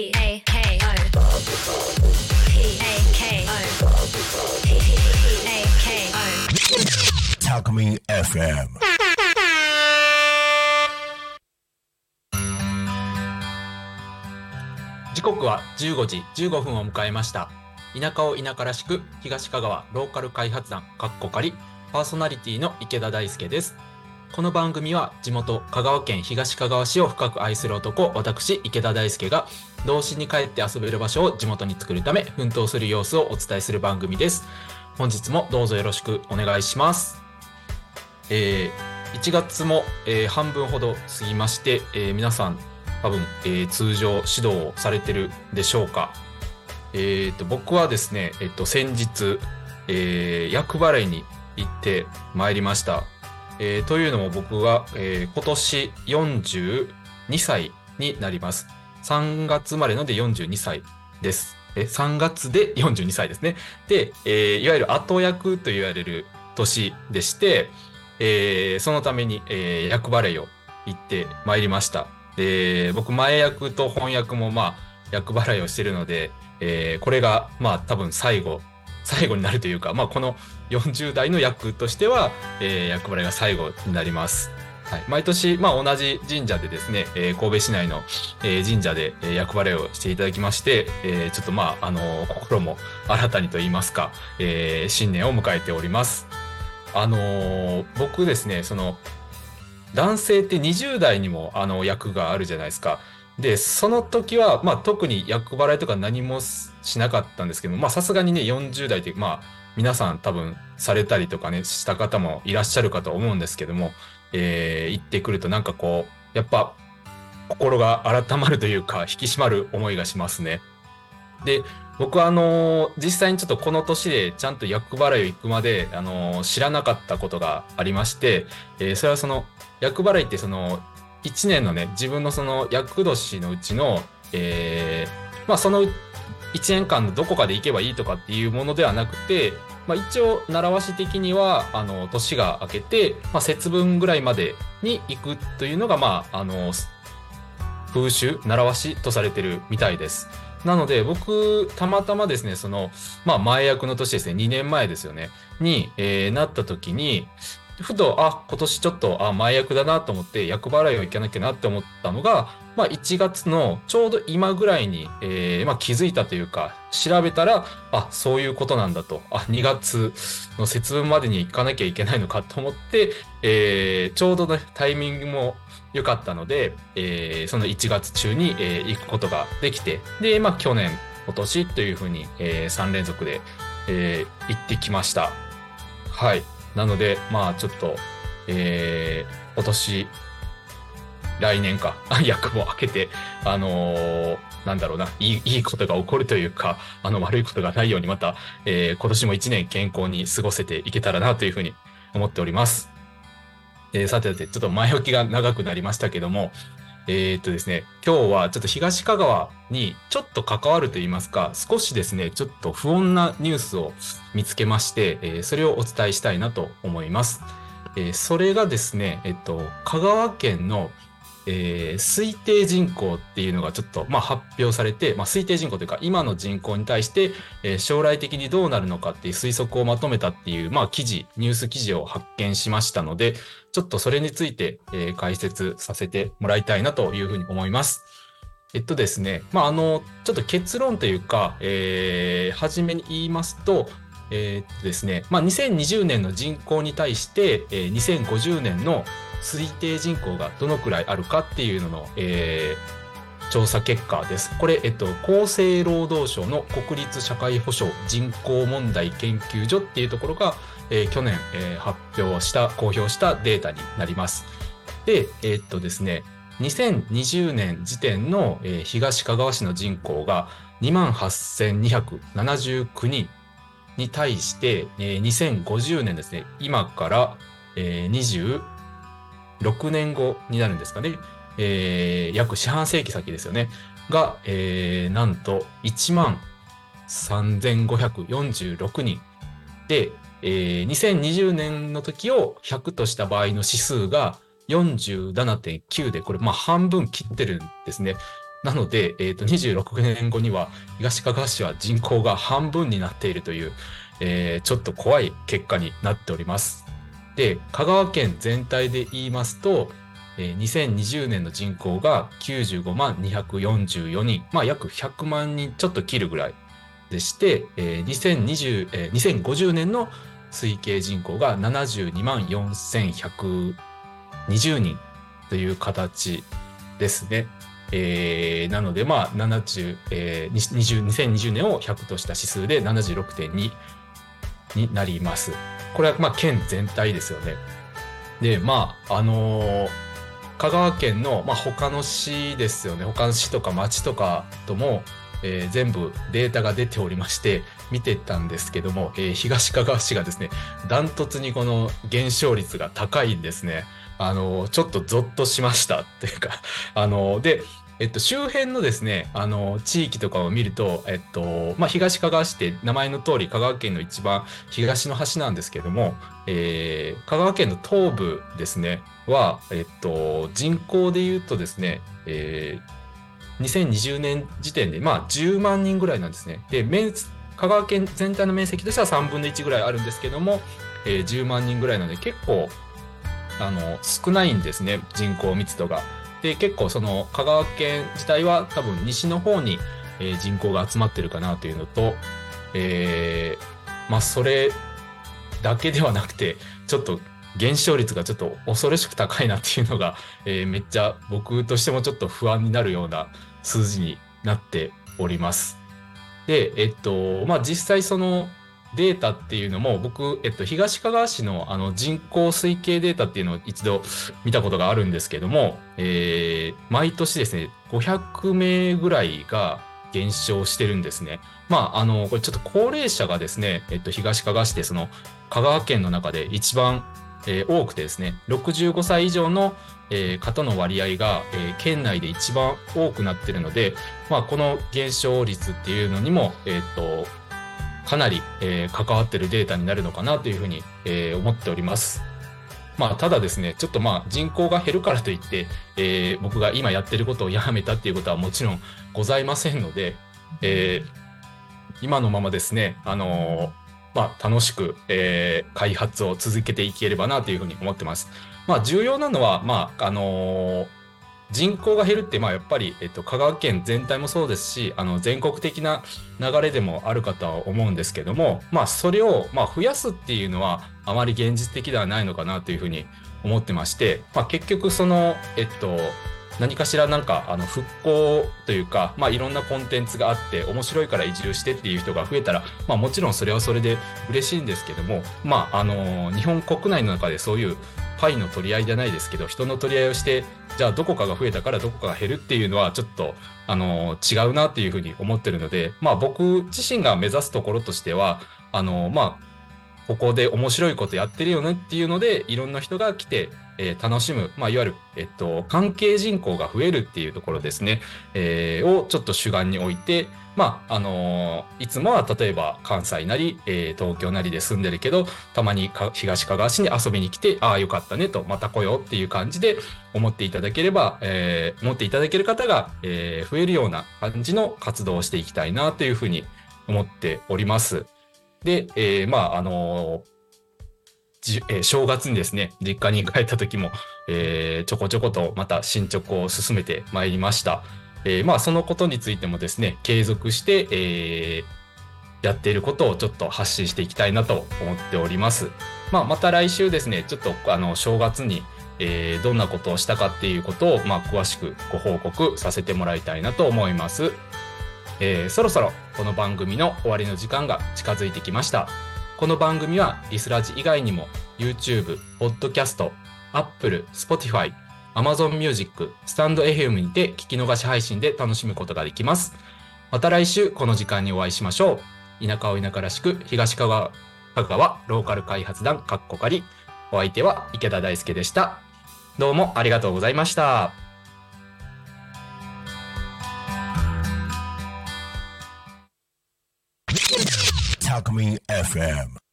A K O P A K O P A K O Talkme FM. 時刻は15時15分を迎えました田舎を田舎らしく東香川ローカル開発団かっこかりパーソナリティの池田大輔ですこの番組は地元香川県東香川市を深く愛する男私池田大輔が童心に帰って遊べる場所を地元に作るため奮闘する様子をお伝えする番組です本日もどうぞよろしくお願いしますえー1月も、えー半分ほど過ぎまして、えー皆さん多分、えー通常指導をされてるでしょうか。えーと僕はですね、えっと先日、えー厄払いに行ってまいりました。えーというのも僕は、えー今年42歳になります。3月生までので42歳です。え3月で42歳ですね。で、えーいわゆる後役と言われる年でして、えーそのために、えー厄払いを行ってまいりました。で、僕前役と翻訳もまあ厄払いをしてるので、えーこれがまあ多分最後、最後になるというか、まあこの40代の役としては、えー厄払いが最後になります。はい、毎年、まあ、同じ神社でですね、えー神戸市内の、えー神社で、えー厄払いをしていただきまして、えーちょっとまあ、あのー心も新たにと言いますか、えー新年を迎えております。あのー僕ですね、その、男性って20代にもあの役があるじゃないですか。で、その時は、まあ特に役払いとか何もしなかったんですけど、まあさすがにね、40代って、まあ皆さん多分されたりとかね、した方もいらっしゃるかと思うんですけども、えー行ってくるとなんかこう、やっぱ心が改まるというか、引き締まる思いがしますね。で、僕はあのー実際にちょっとこの年でちゃんと厄払いを行くまで、あのー知らなかったことがありまして、えーそれはその厄払いってその1年のね、自分のその厄年のうちの、えーまあその1年間のどこかで行けばいいとかっていうものではなくて、まあ一応習わし的には、あの、年が明けて、まあ節分ぐらいまでに行くというのが、まあ、あの、風習、習わしとされてるみたいです。なので、僕、たまたまですね、その、まあ、前役の年ですね、2年前ですよね、に、えーなった時に、ふと、あ、今年ちょっと、あ、前役だなと思って、役払いを行かなきゃなって思ったのが、まあ、1月のちょうど今ぐらいに、えーまあ、気づいたというか、調べたら、あ、そういうことなんだと。あ、2月の節分までに行かなきゃいけないのかと思って、えーちょうどね、タイミングも良かったので、えーその1月中に、えー行くことができて、で、まあ去年、今年というふうに、え3連続で、えー行ってきました。はい。なので、まあちょっと、えー今年、来年か、役も明けて、あのーなんだろうな、いい、いいことが起こるというか、あの、悪いことがないように、また、えー今年も一年健康に過ごせていけたらなというふうに思っております。えーさてさて、ちょっと前置きが長くなりましたけども、えーっとですね、今日はちょっと東香川にちょっと関わると言いますか、少しですね、ちょっと不穏なニュースを見つけまして、えーそれをお伝えしたいなと思います。えーそれがですね、えっと、香川県の、えー推定人口っていうのがちょっと、まあ、発表されて、まあ、推定人口というか今の人口に対して、えー将来的にどうなるのかっていう推測をまとめたっていう、まあ、記事ニュース記事を発見しましたのでちょっとそれについて、えー解説させてもらいたいなというふうに思います。えっとですね、まあ、あの、ちょっと結論というか、えー、初めに言いますと、えーっとですね、まあ、2020年の人口に対して、えー2050年の推定人口がどのくらいあるかっていうのの、えー調査結果です。これ、えっと、厚生労働省の国立社会保障人口問題研究所っていうところが、えー去年、えー発表した、公表したデータになります。で、えーっとですね、2020年時点の、えー東かがわ市の人口が28,279人に対して、えー2050年ですね、今から、えー6年後になるんですかね、えー約四半世紀先ですよね、が、えーなんと1万3546人で、えー2020年の時を100とした場合の指数が47.9で、これまあ半分切ってるんですね。なので、えー、と26年後には東かがわ市は人口が半分になっているという、えー、ちょっと怖い結果になっております。で、香川県全体で言いますと、えー、2020年の人口が95万244人、まあ約100万人ちょっと切るぐらいでして、えー、2020、えー、2050年の推計人口が72万4120人という形ですね。えー、なので、まあ、70、えー、20 2020年を100とした指数で76.2になります。これは、まあ、県全体ですよね。で、まあ、あのー、香川県の、まあ、他の市ですよね。他の市とか町とかとも、えー、全部データが出ておりまして、見てたんですけども、えー、東香川市がですね、ダントツにこの減少率が高いんですね。あの、ちょっとゾッとしましたっていうか、あの、で、えっと、周辺のですね、あの、地域とかを見ると、えっと、まあ、東香川市って名前の通り香川県の一番東の端なんですけども、えー、香川県の東部ですね、は、えっと、人口で言うとですね、えー、2020年時点で、まあ、10万人ぐらいなんですね。で、面香川県全体の面積としては3分の1ぐらいあるんですけども、えー、10万人ぐらいなので結構あの少ないんですね人口密度が。で結構その香川県自体は多分西の方に、え、人口が集まってるかなというのと、えー、まあそれだけではなくてちょっと減少率がちょっと恐ろしく高いなっていうのが、えー、めっちゃ僕としてもちょっと不安になるような数字になっております。で、えっと、まあ実際そのデータっていうのも僕、えっと、東かがわ市のあの人口推計データっていうのを一度見たことがあるんですけども、えー、毎年ですね、500名ぐらいが減少してるんですね。まあ、あの、これちょっと高齢者がですね、えっと、東かがわ市でその香川県の中で一番、えー、多くてですね、65歳以上の、えー、方の割合が、えー、県内で一番多くなってるので、まあ、この減少率っていうのにも、えっと、かなり、えー、関わってるデータになるのかなというふうに、えー、思っております。まあ、ただですね、ちょっとまあ人口が減るからといって、えー、僕が今やってることをやめたっていうことはもちろんございませんので、えー、今のままですね、あのー、まあ、楽しく、えー、開発を続けていければなというふうに思ってます。まあ、重要なのは、まあ、あのー人口が減るって、まあ、やっぱり、えっと、香川県全体もそうですし、あの、全国的な流れでもあるかとは思うんですけども、まあ、それを、まあ、増やすっていうのは、あまり現実的ではないのかなというふうに思ってまして、まあ、結局、その、えっと、何かしらなんかあの復興というか、まあ、いろんなコンテンツがあって面白いから移住してっていう人が増えたら、まあ、もちろんそれはそれで嬉しいんですけども、まあ、あの日本国内の中でそういうパイの取り合いじゃないですけど人の取り合いをしてじゃあどこかが増えたからどこかが減るっていうのはちょっとあの違うなっていうふうに思ってるのでまあ僕自身が目指すところとしてはあのまあここで面白いことやってるよねっていうのでいろんな人が来てえー、楽しむ、まあ、いわゆる、えっと、関係人口が増えるっていうところですね、えー、をちょっと主眼に置いて、まあ、あのー、いつもは例えば関西なり、えー、東京なりで住んでるけど、たまに東かがわ市に遊びに来て、ああ、よかったねと、また来ようっていう感じで思っていただければ、えー、思っていただける方が、えー、増えるような感じの活動をしていきたいなというふうに思っております。で、えー、まあ、あのえー、正月にですね、実家に帰った時も、えー、ちょこちょことまた進捗を進めてまいりました。えー、まあ、そのことについてもですね、継続して、え、やっていることをちょっと発信していきたいなと思っております。まあ、また来週ですね、ちょっとあの正月に、え、どんなことをしたかっていうことを、まあ、詳しくご報告させてもらいたいなと思います。え、そろそろこの番組の終わりの時間が近づいてきました。この番組はリスラジ以外にも YouTube、Podcast、Apple、Spotify、Amazon Music、スタンド FM にて聞き逃し配信で楽しむことができます。また来週この時間にお会いしましょう。田舎を田舎らしく東香川香川ローカル開発団かっこかり。お相手は池田大輔でした。どうもありがとうございました。Alchemy FM.